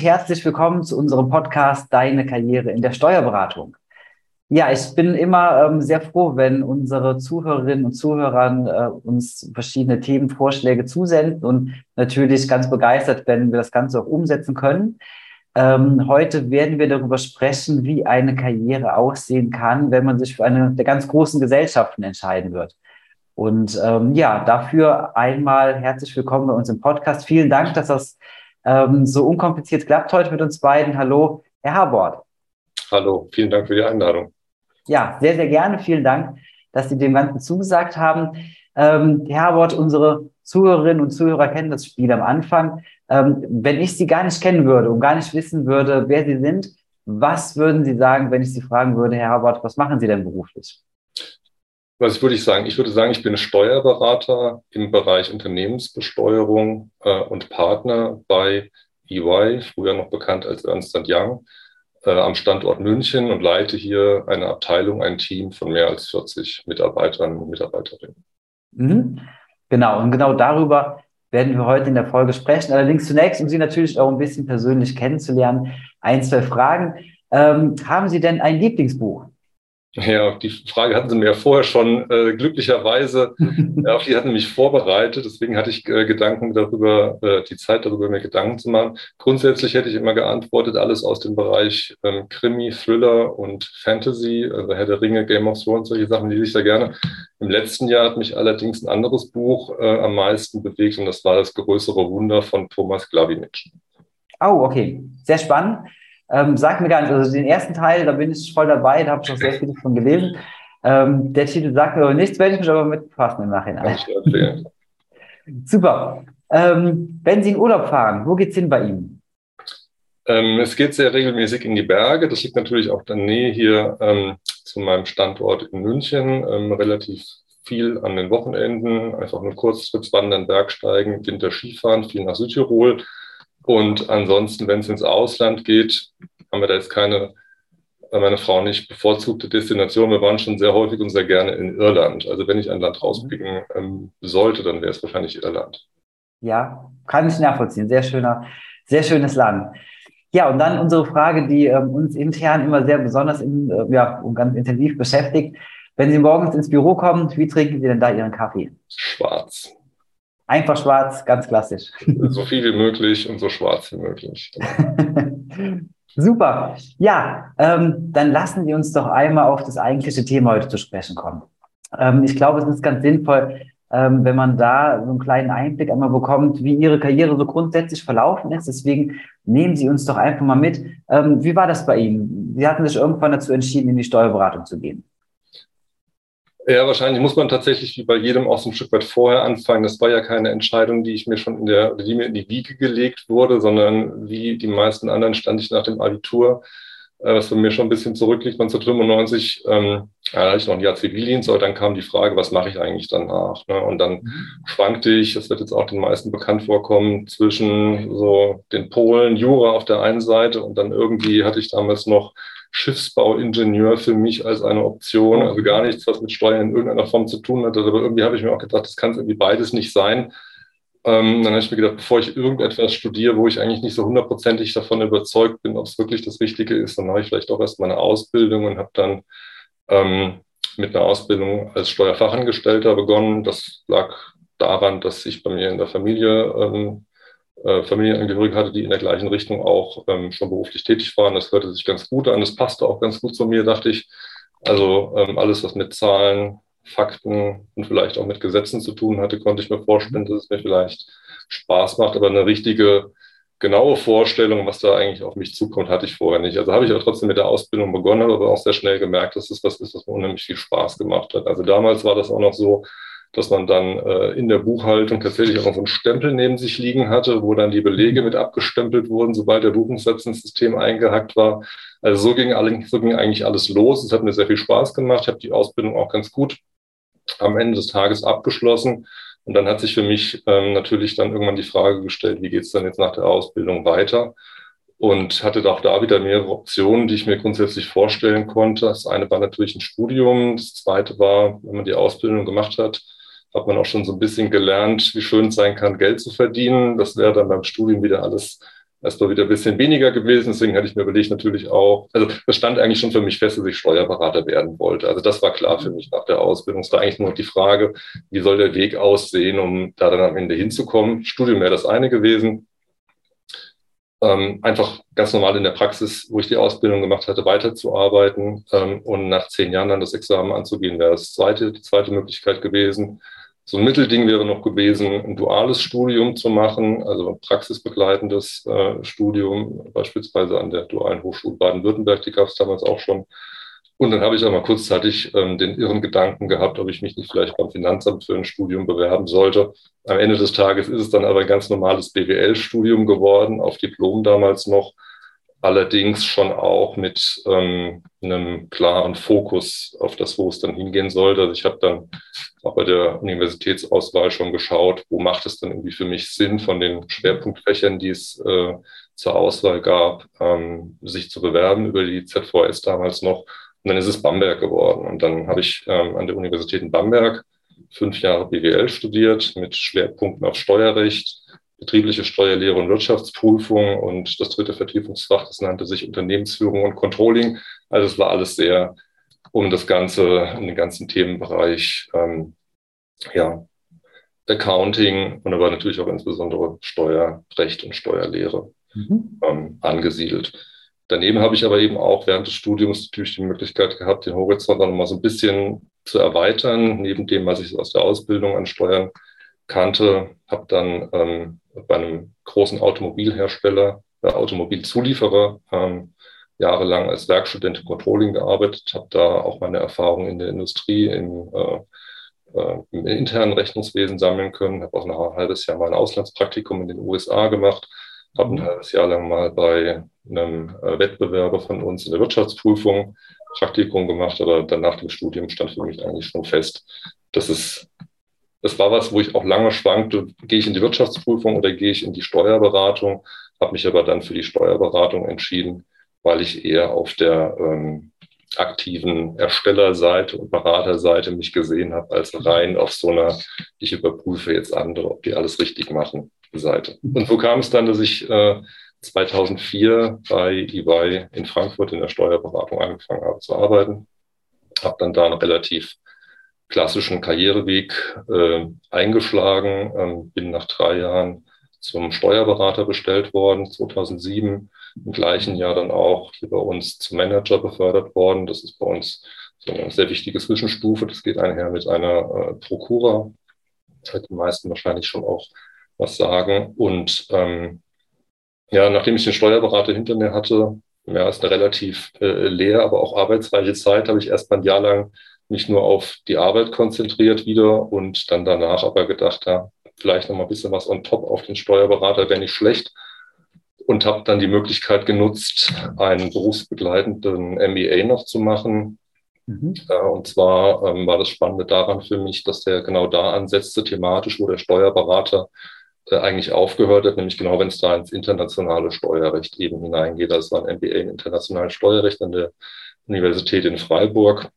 Herzlich willkommen zu unserem Podcast Deine Karriere in der Steuerberatung. Ja, ich bin immer ähm, sehr froh, wenn unsere Zuhörerinnen und Zuhörer äh, uns verschiedene Themenvorschläge zusenden und natürlich ganz begeistert, wenn wir das Ganze auch umsetzen können. Ähm, heute werden wir darüber sprechen, wie eine Karriere aussehen kann, wenn man sich für eine der ganz großen Gesellschaften entscheiden wird. Und ähm, ja, dafür einmal herzlich willkommen bei uns im Podcast. Vielen Dank, dass das ähm, so unkompliziert klappt heute mit uns beiden. Hallo, Herr Habort. Hallo, vielen Dank für die Einladung. Ja, sehr, sehr gerne. Vielen Dank, dass Sie dem Ganzen zugesagt haben. Ähm, Herr Habort, unsere Zuhörerinnen und Zuhörer kennen das Spiel am Anfang. Ähm, wenn ich Sie gar nicht kennen würde und gar nicht wissen würde, wer Sie sind, was würden Sie sagen, wenn ich Sie fragen würde, Herr Habort, was machen Sie denn beruflich? Was würde ich sagen? Ich würde sagen, ich bin Steuerberater im Bereich Unternehmensbesteuerung äh, und Partner bei EY, früher noch bekannt als Ernst Young, äh, am Standort München und leite hier eine Abteilung, ein Team von mehr als 40 Mitarbeitern und Mitarbeiterinnen. Mhm. Genau, und genau darüber werden wir heute in der Folge sprechen. Allerdings zunächst, um Sie natürlich auch ein bisschen persönlich kennenzulernen, ein, zwei Fragen. Ähm, haben Sie denn ein Lieblingsbuch? Ja, die Frage hatten Sie mir ja vorher schon äh, glücklicherweise, ja, auf die hatten mich vorbereitet. Deswegen hatte ich äh, Gedanken darüber, äh, die Zeit darüber, mir Gedanken zu machen. Grundsätzlich hätte ich immer geantwortet, alles aus dem Bereich ähm, Krimi, Thriller und Fantasy, also Herr der Ringe, Game of Thrones, solche Sachen, die ich sehr gerne. Im letzten Jahr hat mich allerdings ein anderes Buch äh, am meisten bewegt und das war das größere Wunder von Thomas Glavinic. Oh, okay. Sehr spannend. Ähm, sagt mir gar nicht, also den ersten Teil, da bin ich voll dabei, da habe ich auch sehr viel von gelesen. Ähm, der Titel sagt mir aber nichts, werde ich mich aber mit befassen im Nachhinein. Super. Ähm, wenn Sie in Urlaub fahren, wo geht's hin bei Ihnen? Ähm, es geht sehr regelmäßig in die Berge. Das liegt natürlich auch in der Nähe hier ähm, zu meinem Standort in München. Ähm, relativ viel an den Wochenenden, einfach nur Kurztrips, Wandern, Bergsteigen, Winter Skifahren, viel nach Südtirol. Und ansonsten, wenn es ins Ausland geht, haben wir da jetzt keine, meine Frau nicht, bevorzugte Destination. Wir waren schon sehr häufig und sehr gerne in Irland. Also wenn ich ein Land rauspicken ähm, sollte, dann wäre es wahrscheinlich Irland. Ja, kann ich nachvollziehen. Sehr schöner, sehr schönes Land. Ja, und dann unsere Frage, die ähm, uns intern immer sehr besonders in, äh, ja, und ganz intensiv beschäftigt. Wenn Sie morgens ins Büro kommen, wie trinken Sie denn da Ihren Kaffee? Schwarz. Einfach schwarz, ganz klassisch. So viel wie möglich und so schwarz wie möglich. Super. Ja, ähm, dann lassen Sie uns doch einmal auf das eigentliche Thema heute zu sprechen kommen. Ähm, ich glaube, es ist ganz sinnvoll, ähm, wenn man da so einen kleinen Einblick einmal bekommt, wie Ihre Karriere so grundsätzlich verlaufen ist. Deswegen nehmen Sie uns doch einfach mal mit. Ähm, wie war das bei Ihnen? Sie hatten sich irgendwann dazu entschieden, in die Steuerberatung zu gehen. Ja, wahrscheinlich muss man tatsächlich wie bei jedem auch so ein Stück weit vorher anfangen. Das war ja keine Entscheidung, die ich mir schon in der, die mir in die Wiege gelegt wurde, sondern wie die meisten anderen stand ich nach dem Abitur, äh, was für mir schon ein bisschen zurückliegt, 1995, ähm, ja, da hatte ich noch ein Jahr Zivildienst, aber dann kam die Frage, was mache ich eigentlich danach? Ne? Und dann mhm. schwankte ich, das wird jetzt auch den meisten bekannt vorkommen, zwischen so den Polen, Jura auf der einen Seite und dann irgendwie hatte ich damals noch Schiffsbauingenieur für mich als eine Option. Also gar nichts, was mit Steuern in irgendeiner Form zu tun hat. Aber irgendwie habe ich mir auch gedacht, das kann irgendwie beides nicht sein. Ähm, dann habe ich mir gedacht, bevor ich irgendetwas studiere, wo ich eigentlich nicht so hundertprozentig davon überzeugt bin, ob es wirklich das Richtige ist, dann mache ich vielleicht auch erst meine Ausbildung und habe dann ähm, mit einer Ausbildung als Steuerfachangestellter begonnen. Das lag daran, dass ich bei mir in der Familie ähm, äh, Familienangehörige hatte, die in der gleichen Richtung auch ähm, schon beruflich tätig waren. Das hörte sich ganz gut an. Das passte auch ganz gut zu mir, dachte ich. Also ähm, alles, was mit Zahlen, Fakten und vielleicht auch mit Gesetzen zu tun hatte, konnte ich mir vorstellen, dass es mir vielleicht Spaß macht. Aber eine richtige, genaue Vorstellung, was da eigentlich auf mich zukommt, hatte ich vorher nicht. Also habe ich aber trotzdem mit der Ausbildung begonnen, aber auch sehr schnell gemerkt, dass es was ist, was mir unheimlich viel Spaß gemacht hat. Also damals war das auch noch so, dass man dann äh, in der Buchhaltung tatsächlich auch noch so einen Stempel neben sich liegen hatte, wo dann die Belege mit abgestempelt wurden, sobald der Buchungssatz ins System eingehackt war. Also so ging, alle, so ging eigentlich alles los. Es hat mir sehr viel Spaß gemacht. Ich habe die Ausbildung auch ganz gut am Ende des Tages abgeschlossen. Und dann hat sich für mich ähm, natürlich dann irgendwann die Frage gestellt, wie geht es dann jetzt nach der Ausbildung weiter? Und hatte auch da wieder mehrere Optionen, die ich mir grundsätzlich vorstellen konnte. Das eine war natürlich ein Studium. Das zweite war, wenn man die Ausbildung gemacht hat, hat man auch schon so ein bisschen gelernt, wie schön es sein kann, Geld zu verdienen. Das wäre dann beim Studium wieder alles erstmal wieder ein bisschen weniger gewesen. Deswegen hatte ich mir überlegt, natürlich auch, also das stand eigentlich schon für mich fest, dass ich Steuerberater werden wollte. Also das war klar für mich nach der Ausbildung. Es war eigentlich nur die Frage, wie soll der Weg aussehen, um da dann am Ende hinzukommen. Studium wäre das eine gewesen. Ähm, einfach ganz normal in der Praxis, wo ich die Ausbildung gemacht hatte, weiterzuarbeiten ähm, und nach zehn Jahren dann das Examen anzugehen, wäre das zweite, die zweite Möglichkeit gewesen. So ein Mittelding wäre noch gewesen, ein duales Studium zu machen, also ein praxisbegleitendes äh, Studium, beispielsweise an der Dualen Hochschule Baden-Württemberg, die gab es damals auch schon. Und dann habe ich auch kurzzeitig ähm, den irren Gedanken gehabt, ob ich mich nicht vielleicht beim Finanzamt für ein Studium bewerben sollte. Am Ende des Tages ist es dann aber ein ganz normales BWL-Studium geworden, auf Diplom damals noch allerdings schon auch mit ähm, einem klaren Fokus auf das, wo es dann hingehen sollte. Also ich habe dann auch bei der Universitätsauswahl schon geschaut, wo macht es dann irgendwie für mich Sinn, von den Schwerpunktfächern, die es äh, zur Auswahl gab, ähm, sich zu bewerben über die ZVS damals noch. Und dann ist es Bamberg geworden. Und dann habe ich ähm, an der Universität in Bamberg fünf Jahre BWL studiert mit Schwerpunkten auf Steuerrecht, betriebliche Steuerlehre und Wirtschaftsprüfung und das dritte Vertiefungsfach, das nannte sich Unternehmensführung und Controlling. Also es war alles sehr um das ganze, um den ganzen Themenbereich, ähm, ja, Accounting und aber natürlich auch insbesondere Steuerrecht und Steuerlehre mhm. ähm, angesiedelt. Daneben habe ich aber eben auch während des Studiums natürlich die Möglichkeit gehabt, den Horizont dann mal so ein bisschen zu erweitern, neben dem, was ich aus der Ausbildung an Steuern kannte, habe dann ähm, bei einem großen Automobilhersteller, äh, Automobilzulieferer, ähm, jahrelang als Werkstudent im Controlling gearbeitet, habe da auch meine Erfahrungen in der Industrie, im, äh, äh, im internen Rechnungswesen sammeln können, habe auch noch ein halbes Jahr mal ein Auslandspraktikum in den USA gemacht, habe ein halbes Jahr lang mal bei einem äh, Wettbewerber von uns in der Wirtschaftsprüfung Praktikum gemacht, aber dann nach dem Studium stand für mich eigentlich schon fest, dass es das war was, wo ich auch lange schwankte, gehe ich in die Wirtschaftsprüfung oder gehe ich in die Steuerberatung, habe mich aber dann für die Steuerberatung entschieden, weil ich eher auf der ähm, aktiven Erstellerseite und Beraterseite mich gesehen habe, als rein auf so einer, ich überprüfe jetzt andere, ob die alles richtig machen, Seite. Und so kam es dann, dass ich äh, 2004 bei EY in Frankfurt in der Steuerberatung angefangen habe zu arbeiten. Habe dann da relativ klassischen Karriereweg äh, eingeschlagen, ähm, bin nach drei Jahren zum Steuerberater bestellt worden, 2007. Im gleichen Jahr dann auch hier bei uns zum Manager befördert worden. Das ist bei uns so eine sehr wichtige Zwischenstufe. Das geht einher mit einer äh, Prokura. Das hat die meisten wahrscheinlich schon auch was sagen. Und ähm, ja, nachdem ich den Steuerberater hinter mir hatte, ja, ist eine relativ äh, leer, aber auch arbeitsreiche Zeit, habe ich erst mal ein Jahr lang mich nur auf die Arbeit konzentriert wieder und dann danach aber gedacht, ja, vielleicht noch mal ein bisschen was on top auf den Steuerberater wäre nicht schlecht und habe dann die Möglichkeit genutzt, einen berufsbegleitenden MBA noch zu machen. Mhm. Und zwar ähm, war das Spannende daran für mich, dass der genau da ansetzte, thematisch, wo der Steuerberater äh, eigentlich aufgehört hat, nämlich genau wenn es da ins internationale Steuerrecht eben hineingeht. Das war ein MBA in internationalen Steuerrecht an der Universität in Freiburg.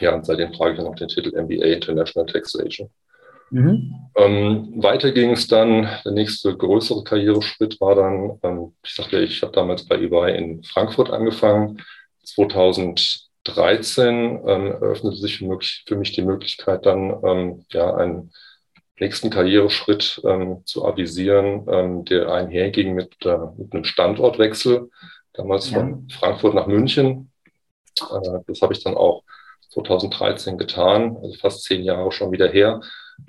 Ja, und seitdem trage ich noch den Titel MBA International Taxation. Mhm. Ähm, weiter ging es dann, der nächste größere Karriereschritt war dann, ähm, ich sagte, ich habe damals bei EY in Frankfurt angefangen. 2013 ähm, eröffnete sich für, möglich, für, mich die Möglichkeit, dann ähm, ja, einen nächsten Karriereschritt ähm, zu avisieren, ähm, der einherging mit, äh, mit einem Standortwechsel, damals ja. von Frankfurt nach München. Äh, das habe ich dann auch 2013 getan, also fast zehn Jahre schon wieder her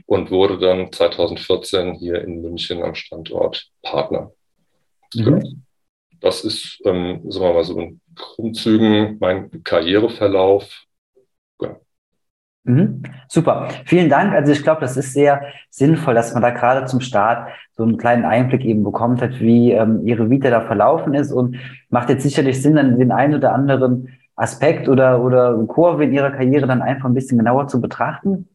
und wurde dann 2014 hier in München am Standort Partner. Mhm. Das ist, ähm, sagen wir mal so in Grundzügen mein Karriereverlauf. Ja. Mhm. Super, vielen Dank. Also ich glaube, das ist sehr sinnvoll, dass man da gerade zum Start so einen kleinen Einblick eben bekommt hat, wie ähm, Ihre Vita da verlaufen ist und macht jetzt sicherlich Sinn, dann den einen oder anderen Aspekt oder, oder Kurve in ihrer Karriere dann einfach ein bisschen genauer zu betrachten.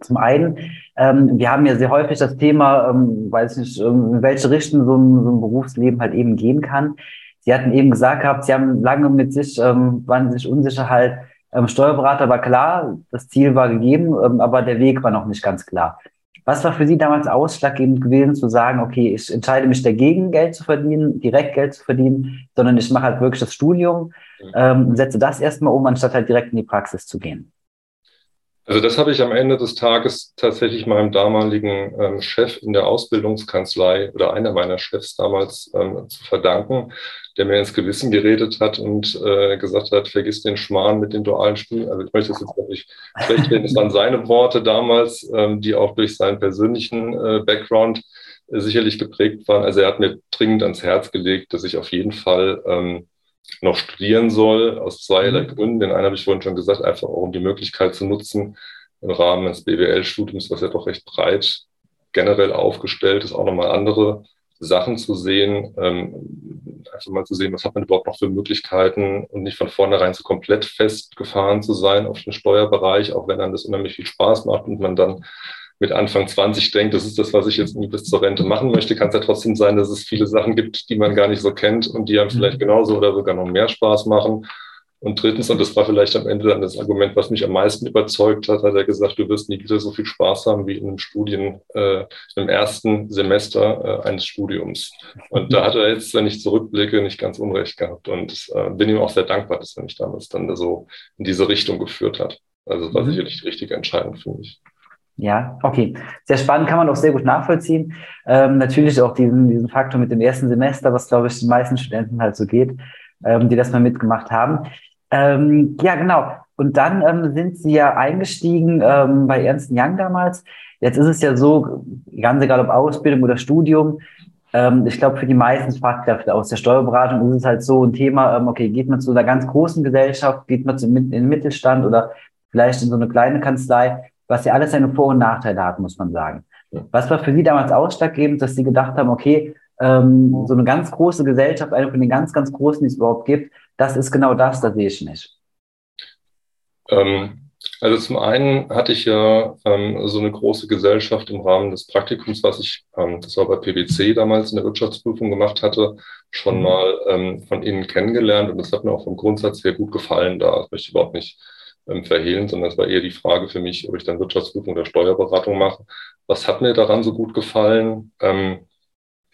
Zum einen, ähm, wir haben ja sehr häufig das Thema, ähm, weiß nicht, ähm, in welche Richtung so ein, so ein Berufsleben halt eben gehen kann. Sie hatten eben gesagt gehabt, Sie haben lange mit sich, ähm, waren sich unsicher halt, ähm, Steuerberater war klar, das Ziel war gegeben, ähm, aber der Weg war noch nicht ganz klar. Was war für Sie damals ausschlaggebend gewesen, zu sagen, okay, ich entscheide mich dagegen, Geld zu verdienen, direkt Geld zu verdienen, sondern ich mache halt wirklich das Studium mhm. ähm, und setze das erstmal um, anstatt halt direkt in die Praxis zu gehen? Also das habe ich am Ende des Tages tatsächlich meinem damaligen ähm, Chef in der Ausbildungskanzlei oder einer meiner Chefs damals ähm, zu verdanken, der mir ins Gewissen geredet hat und äh, gesagt hat, vergiss den Schmarrn mit den dualen Spielen. Also ich möchte das jetzt wirklich schlecht reden. Es waren seine Worte damals, ähm, die auch durch seinen persönlichen äh, Background äh, sicherlich geprägt waren. Also er hat mir dringend ans Herz gelegt, dass ich auf jeden Fall ähm, noch studieren soll, aus zweierlei mhm. Gründen. Den einen habe ich vorhin schon gesagt, einfach auch um die Möglichkeit zu nutzen, im Rahmen des BWL-Studiums, was ja doch recht breit generell aufgestellt ist, auch nochmal andere Sachen zu sehen, ähm, einfach mal zu sehen, was hat man überhaupt noch für Möglichkeiten und nicht von vornherein so komplett festgefahren zu sein auf den Steuerbereich, auch wenn dann das unheimlich viel Spaß macht und man dann mit Anfang 20 denkt, das ist das, was ich jetzt nie bis zur Rente machen möchte, kann es ja trotzdem sein, dass es viele Sachen gibt, die man gar nicht so kennt und die einem vielleicht mhm. genauso oder sogar noch mehr Spaß machen. Und drittens, und das war vielleicht am Ende dann das Argument, was mich am meisten überzeugt hat, hat er gesagt, du wirst nie wieder so viel Spaß haben wie in einem Studien, äh, im ersten Semester äh, eines Studiums. Und da hat er jetzt, wenn ich zurückblicke, nicht ganz unrecht gehabt. Und äh, bin ihm auch sehr dankbar, dass er mich damals dann so in diese Richtung geführt hat. Also das war mhm. sicherlich die richtige Entscheidung für mich. Ja, okay. Sehr spannend, kann man auch sehr gut nachvollziehen. Ähm, natürlich auch diesen, diesen Faktor mit dem ersten Semester, was, glaube ich, den meisten Studenten halt so geht, ähm, die das mal mitgemacht haben. Ähm, ja, genau. Und dann ähm, sind Sie ja eingestiegen ähm, bei Ernst Young damals. Jetzt ist es ja so, ganz egal ob Ausbildung oder Studium, ähm, ich glaube, für die meisten Fachkräfte aus der Steuerberatung ist es halt so ein Thema, okay, geht man zu einer ganz großen Gesellschaft, geht man zu, in den Mittelstand oder vielleicht in so eine kleine Kanzlei, was ja alles seine Vor- und Nachteile hat, muss man sagen. Was war für Sie damals ausschlaggebend, dass Sie gedacht haben, okay, ähm, so eine ganz große Gesellschaft, eine von den ganz, ganz großen, die es überhaupt gibt, das ist genau das, da sehe ich nicht. Ähm, also zum einen hatte ich ja ähm, so eine große Gesellschaft im Rahmen des Praktikums, was ich, ähm, das war bei PwC damals in der Wirtschaftsprüfung gemacht hatte, schon mhm. mal ähm, von Ihnen kennengelernt und das hat mir auch vom Grundsatz her gut gefallen da. Möchte ich überhaupt nicht verhehlen, sondern es war eher die Frage für mich, ob ich dann Wirtschaftsprüfung oder Steuerberatung mache. Was hat mir daran so gut gefallen? Ähm,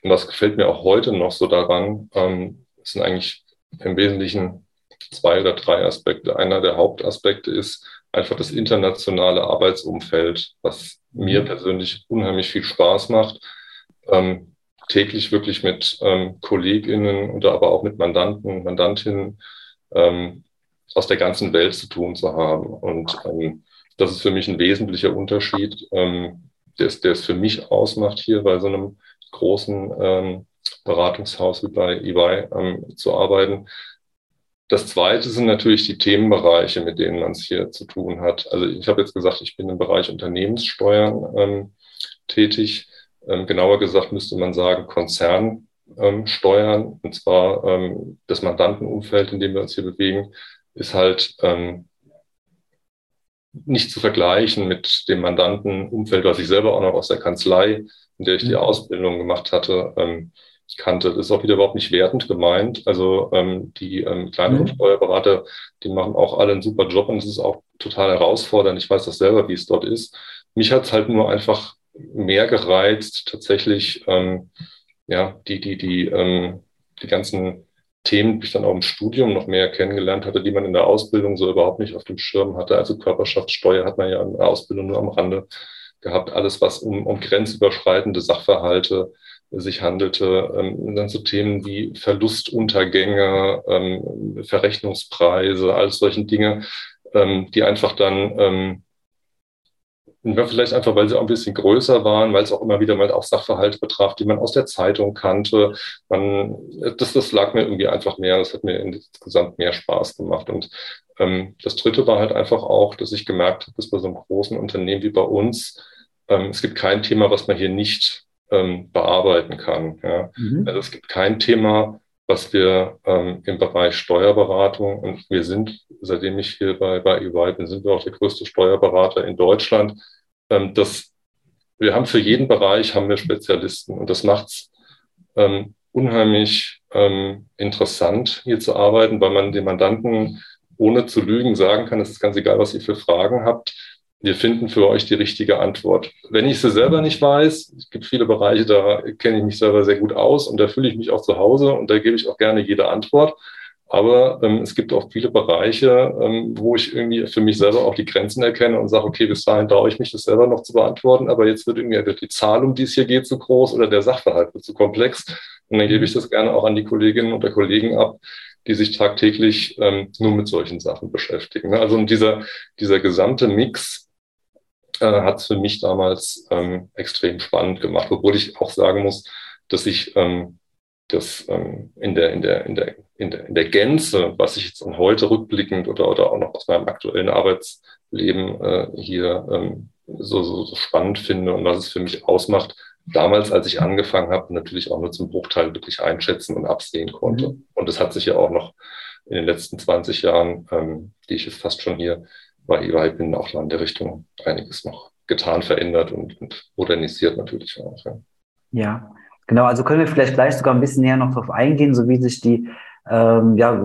und was gefällt mir auch heute noch so daran? Ähm, es sind eigentlich im Wesentlichen zwei oder drei Aspekte. Einer der Hauptaspekte ist einfach das internationale Arbeitsumfeld, was mir mhm. persönlich unheimlich viel Spaß macht. Ähm, täglich wirklich mit ähm, KollegInnen oder aber auch mit Mandanten, Mandantinnen ähm, aus der ganzen Welt zu tun zu haben. Und ähm, das ist für mich ein wesentlicher Unterschied, ähm, der, es, für mich ausmacht, hier bei so einem großen ähm, Beratungshaus wie bei EY ähm, zu arbeiten. Das zweite sind natürlich die Themenbereiche, mit denen man es hier zu tun hat. Also ich habe jetzt gesagt, ich bin im Bereich Unternehmenssteuern ähm, tätig. Ähm, genauer gesagt müsste man sagen Konzernsteuern, und zwar ähm, das Mandantenumfeld, in dem wir uns hier bewegen, ist halt ähm, nicht zu vergleichen mit dem Mandantenumfeld, was ich selber auch noch aus der Kanzlei, in der ich die mhm. Ausbildung gemacht hatte, ähm, kannte. Das ist auch wieder überhaupt nicht wertend gemeint. Also ähm, die ähm, kleineren mhm. Steuerberater, die machen auch alle einen super Job und es ist auch total herausfordernd. Ich weiß das selber, wie es dort ist. Mich hat es halt nur einfach mehr gereizt, tatsächlich ähm, ja, die, die, die, ähm, die ganzen Themen, die ich dann auch im Studium noch mehr kennengelernt hatte, die man in der Ausbildung so überhaupt nicht auf dem Schirm hatte. Also Körperschaftssteuer hat man ja in der Ausbildung nur am Rande gehabt. Alles, was um, um grenzüberschreitende Sachverhalte sich handelte. Ähm, dann so Themen wie Verlustuntergänge, ähm, Verrechnungspreise, all solchen Dinge, ähm, die einfach dann ähm, Vielleicht einfach, weil sie auch ein bisschen größer waren, weil es auch immer wieder mal auch Sachverhalte betraf, die man aus der Zeitung kannte. Man, das, das lag mir irgendwie einfach mehr. Das hat mir insgesamt mehr Spaß gemacht. Und ähm, das Dritte war halt einfach auch, dass ich gemerkt habe, dass bei so einem großen Unternehmen wie bei uns, ähm, es gibt kein Thema, was man hier nicht ähm, bearbeiten kann. Ja. Mhm. Also es gibt kein Thema, was wir ähm, im Bereich Steuerberatung und wir sind, seitdem ich hier bei, bei EY bin, sind wir auch der größte Steuerberater in Deutschland. Ähm, das, wir haben für jeden Bereich haben wir Spezialisten und das macht es ähm, unheimlich ähm, interessant, hier zu arbeiten, weil man den Mandanten ohne zu lügen sagen kann, es ist ganz egal, was ihr für Fragen habt. Wir finden für euch die richtige Antwort. Wenn ich sie selber nicht weiß, es gibt viele Bereiche, da kenne ich mich selber sehr gut aus und da fühle ich mich auch zu Hause und da gebe ich auch gerne jede Antwort. Aber ähm, es gibt auch viele Bereiche, ähm, wo ich irgendwie für mich selber auch die Grenzen erkenne und sage, okay, bis dahin traue ich mich, das selber noch zu beantworten, aber jetzt wird irgendwie die Zahl, um die es hier geht, zu groß oder der Sachverhalt wird zu komplex. Und dann gebe ich das gerne auch an die Kolleginnen und Kollegen ab, die sich tagtäglich ähm, nur mit solchen Sachen beschäftigen. Also dieser, dieser gesamte Mix äh, hat es für mich damals ähm, extrem spannend gemacht, obwohl ich auch sagen muss, dass ich ähm, das ähm, in, der, in, der, in, der, in, der, in der Gänze, was ich jetzt heute rückblickend oder, oder auch noch aus meinem aktuellen Arbeitsleben äh, hier ähm, so, so, so spannend finde und was es für mich ausmacht, damals, als ich angefangen habe, natürlich auch nur zum Bruchteil wirklich einschätzen und absehen konnte. Mhm. Und das hat sich ja auch noch in den letzten 20 Jahren, ähm, die ich jetzt fast schon hier bei EY bin, auch in der Richtung einiges noch getan, verändert und, und modernisiert natürlich auch. Ja. ja. Genau, also können wir vielleicht gleich sogar ein bisschen näher noch darauf eingehen, so wie sich die, ähm, ja,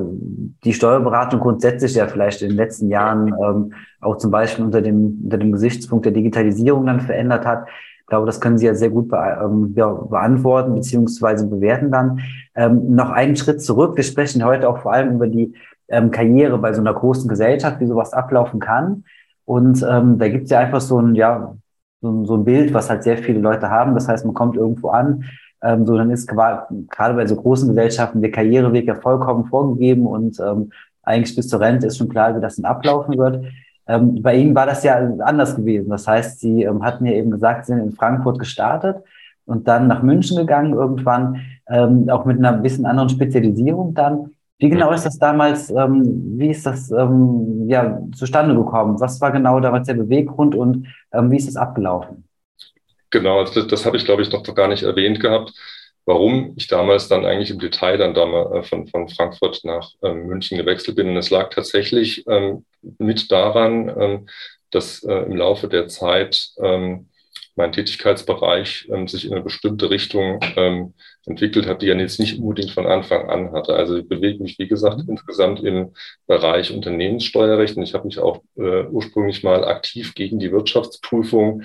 die Steuerberatung grundsätzlich ja vielleicht in den letzten Jahren ähm, auch zum Beispiel unter dem, unter dem Gesichtspunkt der Digitalisierung dann verändert hat. Ich glaube, das können Sie ja sehr gut be ähm, ja, beantworten beziehungsweise bewerten dann. Ähm, noch einen Schritt zurück. Wir sprechen heute auch vor allem über die ähm, Karriere bei so einer großen Gesellschaft, wie sowas ablaufen kann. Und ähm, da gibt es ja einfach so ein, ja, so, so ein Bild, was halt sehr viele Leute haben. Das heißt, man kommt irgendwo an, ähm, so, dann ist gerade bei so großen Gesellschaften der Karriereweg ja vollkommen vorgegeben und ähm, eigentlich bis zur Rente ist schon klar, wie das dann ablaufen wird. Ähm, bei Ihnen war das ja anders gewesen. Das heißt, Sie ähm, hatten ja eben gesagt, Sie sind in Frankfurt gestartet und dann nach München gegangen irgendwann, ähm, auch mit einer bisschen anderen Spezialisierung dann. Wie genau ist das damals, ähm, wie ist das ähm, ja, zustande gekommen? Was war genau damals der Beweggrund und ähm, wie ist das abgelaufen? Genau, das, das habe ich, glaube ich, noch gar nicht erwähnt gehabt, warum ich damals dann eigentlich im Detail dann damals äh, von, von Frankfurt nach ähm, München gewechselt bin. Und es lag tatsächlich ähm, mit daran, ähm, dass äh, im Laufe der Zeit mein Tätigkeitsbereich sich in eine bestimmte Richtung entwickelt hat, die er jetzt nicht unbedingt von Anfang an hatte. Also ich bewege mich, wie gesagt, mhm. insgesamt im Bereich Unternehmenssteuerrecht und ich habe mich auch äh, ursprünglich mal aktiv gegen die Wirtschaftsprüfung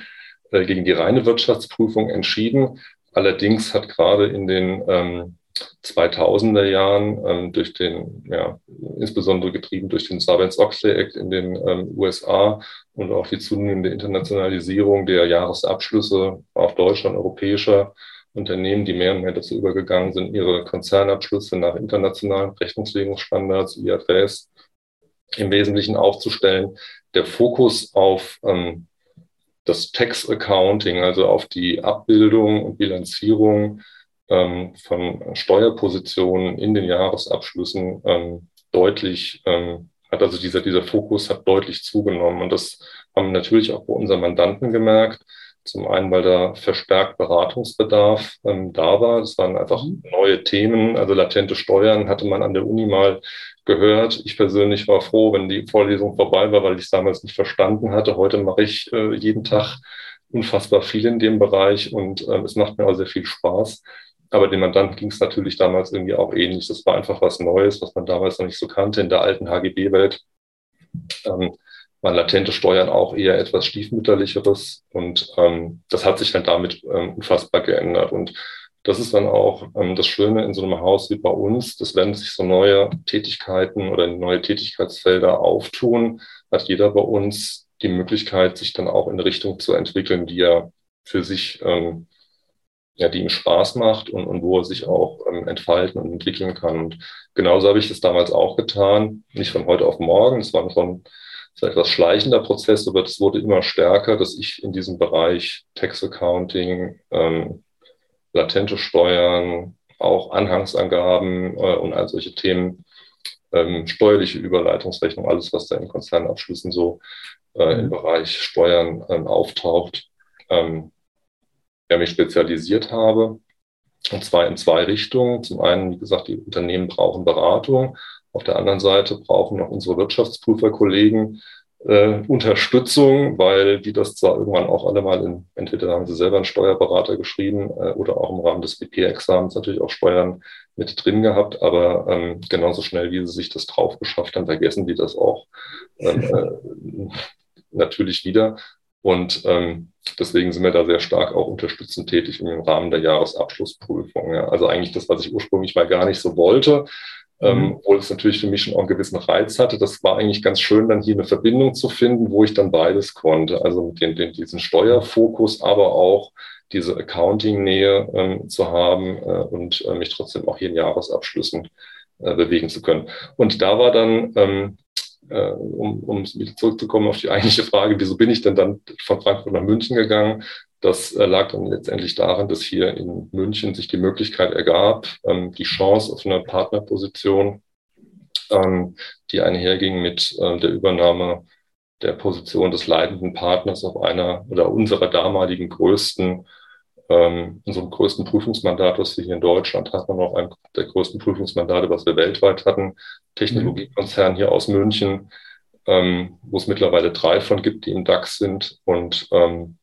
äh, gegen die reine Wirtschaftsprüfung entschieden. Allerdings hat gerade in den ähm, 2000er Jahren ähm, durch den, ja, insbesondere getrieben durch den Sarbanes-Oxley Act in den ähm, USA und auch die zunehmende Internationalisierung der Jahresabschlüsse auch deutscher und europäischer Unternehmen, die mehr und mehr dazu übergegangen sind, ihre Konzernabschlüsse nach internationalen Rechnungslegungsstandards, IFRS, im Wesentlichen aufzustellen. Der Fokus auf ähm, das Tax Accounting, also auf die Abbildung und Bilanzierung ähm, von Steuerpositionen in den Jahresabschlüssen ähm, deutlich, ähm, hat also dieser, dieser Fokus hat deutlich zugenommen. Und das haben natürlich auch bei unseren Mandanten gemerkt. Zum einen, weil da verstärkt Beratungsbedarf ähm, da war. Das waren einfach mhm. neue Themen. Also latente Steuern hatte man an der Uni mal gehört. Ich persönlich war froh, wenn die Vorlesung vorbei war, weil ich es damals nicht verstanden hatte. Heute mache ich äh, jeden Tag unfassbar viel in dem Bereich und äh, es macht mir auch sehr viel Spaß. Aber dem Mandanten ging es natürlich damals irgendwie auch ähnlich. Das war einfach was Neues, was man damals noch nicht so kannte in der alten HGB-Welt. Ähm, waren latente Steuern auch eher etwas stiefmütterlicheres und ähm, das hat sich dann damit ähm, unfassbar geändert. Und das ist dann auch ähm, das Schöne in so einem Haus wie bei uns, dass wenn sich so neue Tätigkeiten oder neue Tätigkeitsfelder auftun, hat jeder bei uns die Möglichkeit, sich dann auch in Richtung zu entwickeln, die er für sich, ähm, ja, die ihm Spaß macht und, und wo er sich auch ähm, entfalten und entwickeln kann. Und genauso habe ich das damals auch getan, nicht von heute auf morgen, das war schon ein etwas schleichender Prozess, aber das wurde immer stärker, dass ich in diesem Bereich Tax Accounting, ähm, latente Steuern, auch Anhangsangaben äh, und all solche Themen, ähm, steuerliche Überleitungsrechnung, alles, was da in Konzernabschlüssen so äh, im mhm. Bereich Steuern ähm, auftaucht, ähm, ja, mich spezialisiert habe. Und zwar in zwei Richtungen. Zum einen, wie gesagt, die Unternehmen brauchen Beratung. Auf der anderen Seite brauchen noch unsere Wirtschaftsprüferkollegen äh, Unterstützung, weil die das zwar irgendwann auch alle mal in, entweder haben sie selber einen Steuerberater geschrieben äh, oder auch im Rahmen des WP-Examens natürlich auch Steuern mit drin gehabt, aber ähm, genauso schnell, wie sie sich das drauf geschafft haben, vergessen die das auch. Ähm, äh, natürlich wieder. Und ähm, deswegen sind wir da sehr stark auch unterstützend tätig im Rahmen der Jahresabschlussprüfung. Ja. Also eigentlich das, was ich ursprünglich mal gar nicht so wollte, ähm, mhm. obwohl es natürlich für mich schon auch einen gewissen Reiz hatte. Das war eigentlich ganz schön, dann hier eine Verbindung zu finden, wo ich dann beides konnte. Also den, den, diesen Steuerfokus, aber auch diese Accounting-Nähe ähm, zu haben äh, und äh, mich trotzdem auch hier in Jahresabschlüssen äh, bewegen zu können. Und da war dann, ähm, äh, um, um wieder zurückzukommen auf die eigentliche Frage, wieso bin ich denn dann von Frankfurt nach München gegangen? Das äh, lag dann letztendlich daran, dass hier in München sich die Möglichkeit ergab, ähm, die Chance auf eine Partnerposition, ähm, die einherging mit äh, der Übernahme der Position des leitenden Partners auf einer oder unserer damaligen größten, ähm, unserem größten Prüfungsmandat, was wir hier in Deutschland hatten, noch einem der größten Prüfungsmandate, was wir weltweit hatten, Technologiekonzern hier aus München, ähm, wo es mittlerweile drei von gibt, die im DAX sind und ähm,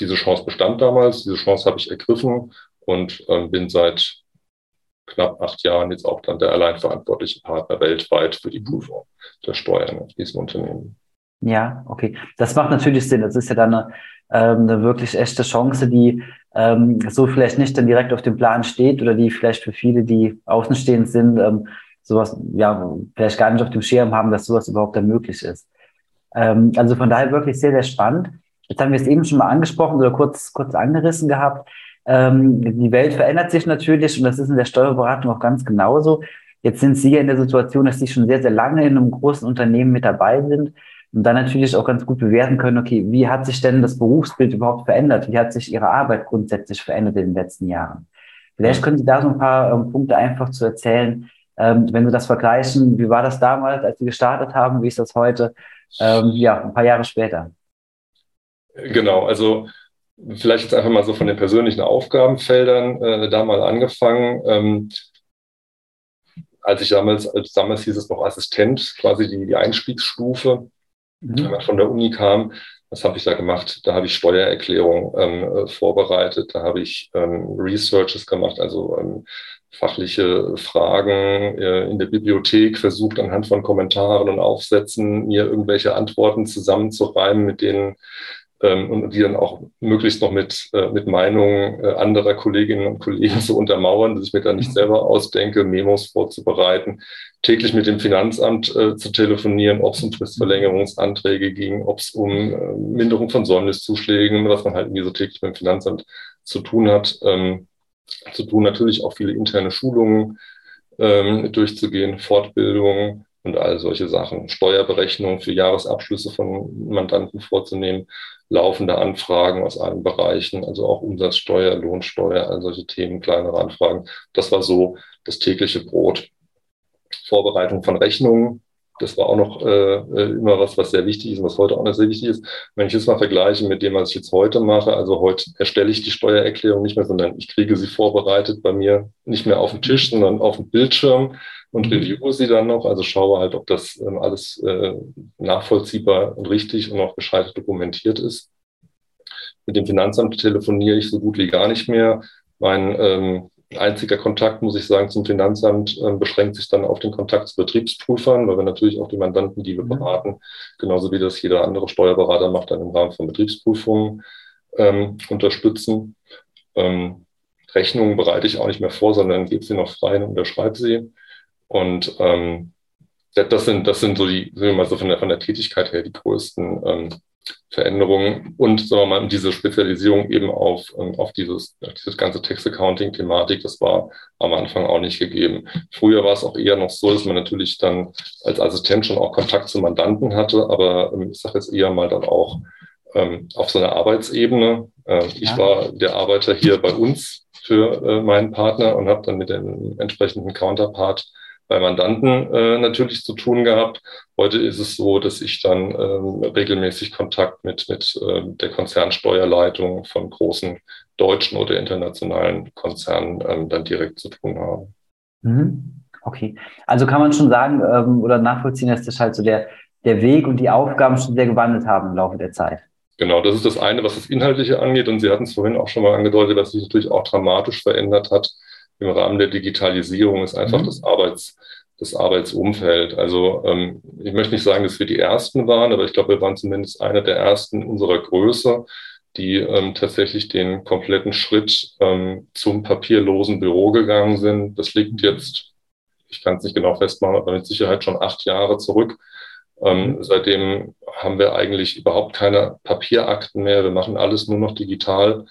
diese Chance bestand damals, diese Chance habe ich ergriffen und ähm, bin seit knapp acht Jahren jetzt auch dann der allein verantwortliche Partner weltweit für die Prüfung der Steuern in diesem Unternehmen. Ja, okay. Das macht natürlich Sinn. Das ist ja dann eine, ähm, eine wirklich echte Chance, die ähm, so vielleicht nicht dann direkt auf dem Plan steht oder die vielleicht für viele, die außenstehend sind, ähm, sowas ja vielleicht gar nicht auf dem Schirm haben, dass sowas überhaupt dann möglich ist. Ähm, also von daher wirklich sehr, sehr spannend. Jetzt haben wir es eben schon mal angesprochen oder kurz, kurz angerissen gehabt. Ähm, die Welt verändert sich natürlich und das ist in der Steuerberatung auch ganz genauso. Jetzt sind Sie ja in der Situation, dass Sie schon sehr, sehr lange in einem großen Unternehmen mit dabei sind und dann natürlich auch ganz gut bewerten können, okay, wie hat sich denn das Berufsbild überhaupt verändert? Wie hat sich Ihre Arbeit grundsätzlich verändert in den letzten Jahren? Vielleicht können Sie da so ein paar ähm, Punkte einfach zu erzählen, ähm, wenn Sie das vergleichen, wie war das damals, als Sie gestartet haben, wie ist das heute, ähm, ja, ein paar Jahre später? Genau, also vielleicht jetzt einfach mal so von den persönlichen Aufgabenfeldern äh, da mal angefangen. Ähm, als ich damals, als damals hieß es noch Assistent, quasi die, die Einstiegsstufe, mhm. wenn man von der Uni kam, was habe ich da gemacht? Da habe ich Steuererklärung ähm, äh, vorbereitet, da habe ich ähm, Researches gemacht, also ähm, fachliche Fragen äh, in der Bibliothek, versucht anhand von Kommentaren und Aufsätzen mir irgendwelche Antworten zusammenzureimen, mit denen ähm, und die dann auch möglichst noch mit, äh, mit Meinungen äh, anderer Kolleginnen und Kollegen zu untermauern, dass ich mir da nicht selber ausdenke, Memos vorzubereiten, täglich mit dem Finanzamt äh, zu telefonieren, ob es um Fristverlängerungsanträge ging, ob es um Minderung von Säumniszuschlägen, was man halt irgendwie so täglich mit dem Finanzamt zu tun hat, ähm, zu tun, natürlich auch viele interne Schulungen ähm, durchzugehen, Fortbildungen und all solche Sachen, Steuerberechnung für Jahresabschlüsse von Mandanten vorzunehmen, laufende Anfragen aus allen Bereichen, also auch Umsatzsteuer, Lohnsteuer, all solche Themen, kleinere Anfragen. Das war so das tägliche Brot. Vorbereitung von Rechnungen, das war auch noch äh, äh, immer was, was sehr wichtig ist und was heute auch noch sehr wichtig ist. Wenn ich das mal vergleiche mit dem, was ich jetzt heute mache, also heute erstelle ich die Steuererklärung nicht mehr, sondern ich kriege sie vorbereitet bei mir nicht mehr auf dem Tisch, sondern auf dem Bildschirm und mhm. reviewe sie dann noch. Also schaue halt, ob das ähm, alles äh, nachvollziehbar und richtig und auch gescheit dokumentiert ist. Mit dem Finanzamt telefoniere ich so gut wie gar nicht mehr. Mein ähm, einziger Kontakt, muss ich sagen, zum Finanzamt äh, beschränkt sich dann auf den Kontakt zu Betriebsprüfern, weil wir natürlich auch die Mandanten, die wir mhm. beraten, genauso wie das jeder andere Steuerberater macht, dann im Rahmen von Betriebsprüfungen ähm, unterstützen. Ähm, Rechnungen bereite ich auch nicht mehr vor, sondern gebe sie noch frei und unterschreibe sie. Und ähm, das sind, das sind so die, sagen wir mal so von der, von der Tätigkeit her die größten ähm, Veränderungen und sagen wir mal diese Spezialisierung eben auf, ähm, auf dieses, dieses ganze Text-Accounting-Thematik, das war am Anfang auch nicht gegeben. Früher war es auch eher noch so, dass man natürlich dann als Assistent schon auch Kontakt zu Mandanten hatte, aber ähm, ich sage jetzt eher mal dann auch ähm, auf so einer Arbeitsebene. Äh, ja. Ich war der Arbeiter hier bei uns für äh, meinen Partner und habe dann mit dem entsprechenden Counterpart bei Mandanten äh, natürlich zu tun gehabt. Heute ist es so, dass ich dann ähm, regelmäßig Kontakt mit, mit äh, der Konzernsteuerleitung von großen deutschen oder internationalen Konzernen ähm, dann direkt zu tun habe. Mhm. Okay, also kann man schon sagen ähm, oder nachvollziehen, dass das halt so der, der Weg und die Aufgaben schon sehr gewandelt haben im Laufe der Zeit. Genau, das ist das eine, was das Inhaltliche angeht. Und Sie hatten es vorhin auch schon mal angedeutet, dass sich natürlich auch dramatisch verändert hat im Rahmen der Digitalisierung ist einfach mhm. das Arbeits, das Arbeitsumfeld. Also ähm, ich möchte nicht sagen, dass wir die Ersten waren, aber ich glaube, wir waren zumindest einer der Ersten unserer Größe, die ähm, tatsächlich den kompletten Schritt ähm, zum papierlosen Büro gegangen sind. Das liegt jetzt, ich kann es nicht genau festmachen, aber mit Sicherheit schon acht Jahre zurück. Ähm, mhm. seitdem haben wir eigentlich überhaupt keine Papierakten mehr. Wir machen alles nur noch digital.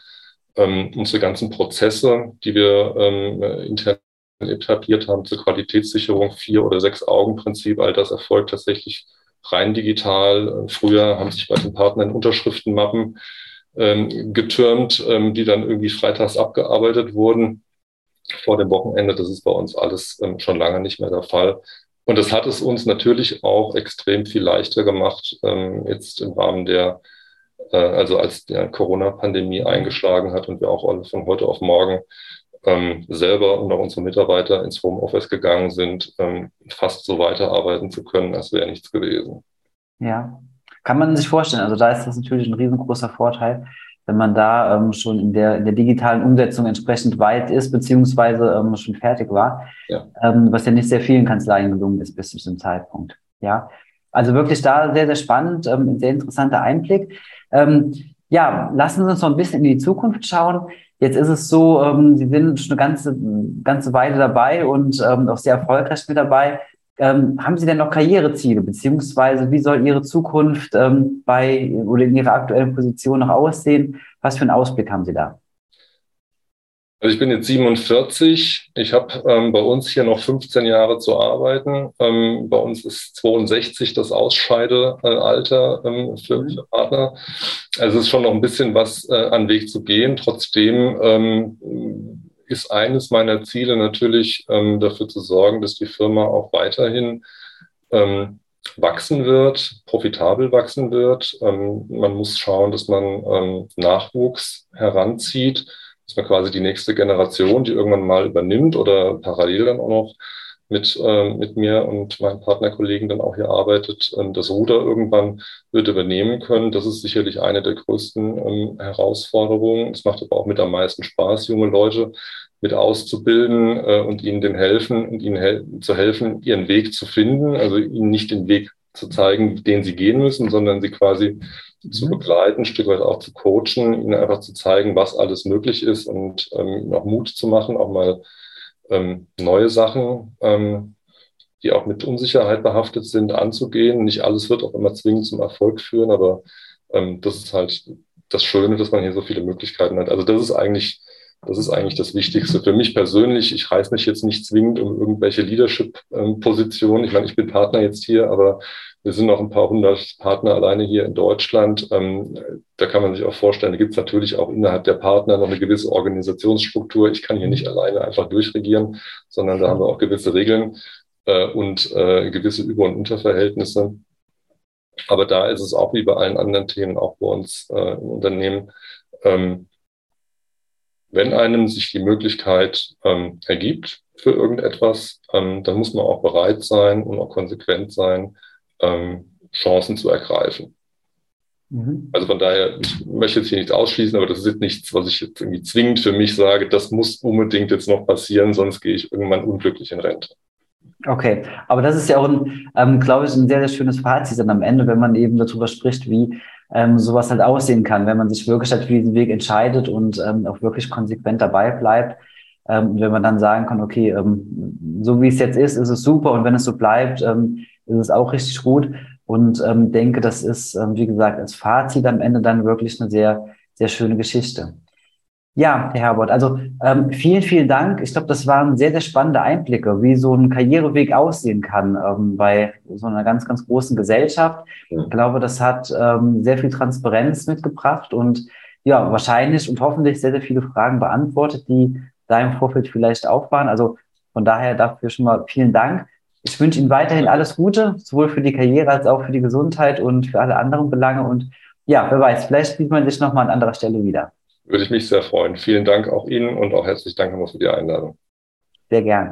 Ähm, unsere ganzen Prozesse, die wir ähm, intern etabliert haben zur Qualitätssicherung, vier oder sechs Augen-Prinzip, all das erfolgt tatsächlich rein digital. Früher haben sich bei den Partnern Unterschriftenmappen ähm, getürmt, ähm, die dann irgendwie freitags abgearbeitet wurden vor dem Wochenende. Das ist bei uns alles ähm, schon lange nicht mehr der Fall. Und das hat es uns natürlich auch extrem viel leichter gemacht, ähm, jetzt im Rahmen der, äh, also als die Corona-Pandemie eingeschlagen hat und wir auch alle von heute auf morgen ähm, selber und auch unsere Mitarbeiter ins Homeoffice gegangen sind, ähm, fast so weiterarbeiten zu können, als wäre nichts gewesen. Ja, kann man sich vorstellen. Also da ist das natürlich ein riesengroßer Vorteil, wenn man da ähm, schon in der, in der digitalen Umsetzung entsprechend weit ist, beziehungsweise ähm, schon fertig war, ja. Ähm, was ja nicht sehr vielen Kanzleien gelungen ist bis zu diesem Zeitpunkt. Ja, also wirklich da sehr, sehr spannend, ähm, ein sehr interessanter Einblick. Ähm, ja, lassen Sie uns noch ein bisschen in die Zukunft schauen. Jetzt ist es so, ähm, Sie sind schon eine ganze, ganze Weile dabei und ähm, auch sehr erfolgreich mit dabei. Ähm, haben Sie denn noch Karriereziele, beziehungsweise wie soll Ihre Zukunft ähm, bei oder in Ihrer aktuellen Position noch aussehen? Was für einen Ausblick haben Sie da? Also ich bin jetzt 47. Ich habe ähm, bei uns hier noch 15 Jahre zu arbeiten. Ähm, bei uns ist 62 das Ausscheidealter ähm, für, mhm. für, Partner. Also es ist schon noch ein bisschen was äh, an Weg zu gehen. Trotzdem ähm, ist eines meiner Ziele natürlich ähm, dafür zu sorgen, dass die Firma auch weiterhin ähm, wachsen wird, profitabel wachsen wird. man muss schauen, dass man Nachwuchs heranzieht dass man quasi die nächste Generation, die irgendwann mal übernimmt oder parallel dann auch noch mit, äh, mit mir und meinen Partnerkollegen dann auch hier arbeitet, ähm, das Ruder irgendwann wird übernehmen können. Das ist sicherlich eine der größten ähm, Herausforderungen. Es macht aber auch mit am meisten Spaß, junge Leute mit auszubilden äh, und ihnen den helfen und ihnen hel zu helfen, ihren Weg zu finden, also ihnen nicht den Weg zu zeigen, den sie gehen müssen, sondern sie quasi zu mhm. begleiten, ein Stück weit auch zu coachen, ihnen einfach zu zeigen, was alles möglich ist und ähm, auch Mut zu machen, auch mal ähm, neue Sachen, ähm, die auch mit Unsicherheit behaftet sind, anzugehen. Nicht alles wird auch immer zwingend zum Erfolg führen, aber ähm, das ist halt das Schöne, dass man hier so viele Möglichkeiten hat. Also das ist eigentlich das ist eigentlich das Wichtigste. Für mich persönlich, ich reiß mich jetzt nicht zwingend um irgendwelche Leadership-Positionen. Ich meine, ich bin Partner jetzt hier, aber wir sind noch ein paar hundert Partner alleine hier in Deutschland. Ähm, da kann man sich auch vorstellen, da gibt es natürlich auch innerhalb der Partner noch eine gewisse Organisationsstruktur. Ich kann hier nicht alleine einfach durchregieren, sondern da haben wir auch gewisse Regeln äh, und äh, gewisse Über- und Unterverhältnisse. Aber da ist es auch wie bei allen anderen Themen, auch bei uns äh, im Unternehmen, ähm, wenn einem sich die Möglichkeit ähm, ergibt für irgendetwas, ähm, dann muss man auch bereit sein und auch konsequent sein, ähm, Chancen zu ergreifen. Mhm. Also von daher, ich möchte jetzt hier nichts ausschließen, aber das ist jetzt nichts, was ich jetzt irgendwie zwingend für mich sage, das muss unbedingt jetzt noch passieren, sonst gehe ich irgendwann unglücklich in Rente. Okay, aber das ist ja auch, ein, ähm, glaube ich, ein sehr, sehr schönes Fazit dann am Ende, wenn man eben darüber spricht, wie ähm, sowas halt aussehen kann, wenn man sich wirklich halt für diesen Weg entscheidet und ähm, auch wirklich konsequent dabei bleibt. Ähm, wenn man dann sagen kann, okay, ähm, so wie es jetzt ist, ist es super und wenn es so bleibt, ähm, ist es auch richtig gut. Und ähm, denke, das ist, ähm, wie gesagt, als Fazit am Ende dann wirklich eine sehr, sehr schöne Geschichte. Ja, Herr Herbert, also ähm, vielen, vielen Dank. Ich glaube, das waren sehr, sehr spannende Einblicke, wie so ein Karriereweg aussehen kann ähm, bei so einer ganz, ganz großen Gesellschaft. Ich glaube, das hat ähm, sehr viel Transparenz mitgebracht und ja, wahrscheinlich und hoffentlich sehr, sehr viele Fragen beantwortet, die da im Vorfeld vielleicht auch waren. Also von daher dafür schon mal vielen Dank. Ich wünsche Ihnen weiterhin alles Gute, sowohl für die Karriere als auch für die Gesundheit und für alle anderen Belange. Und ja, wer weiß, vielleicht sieht man sich nochmal an anderer Stelle wieder. Würde ich mich sehr freuen. Vielen Dank auch Ihnen und auch herzlich Dank nochmal für die Einladung. Sehr gern.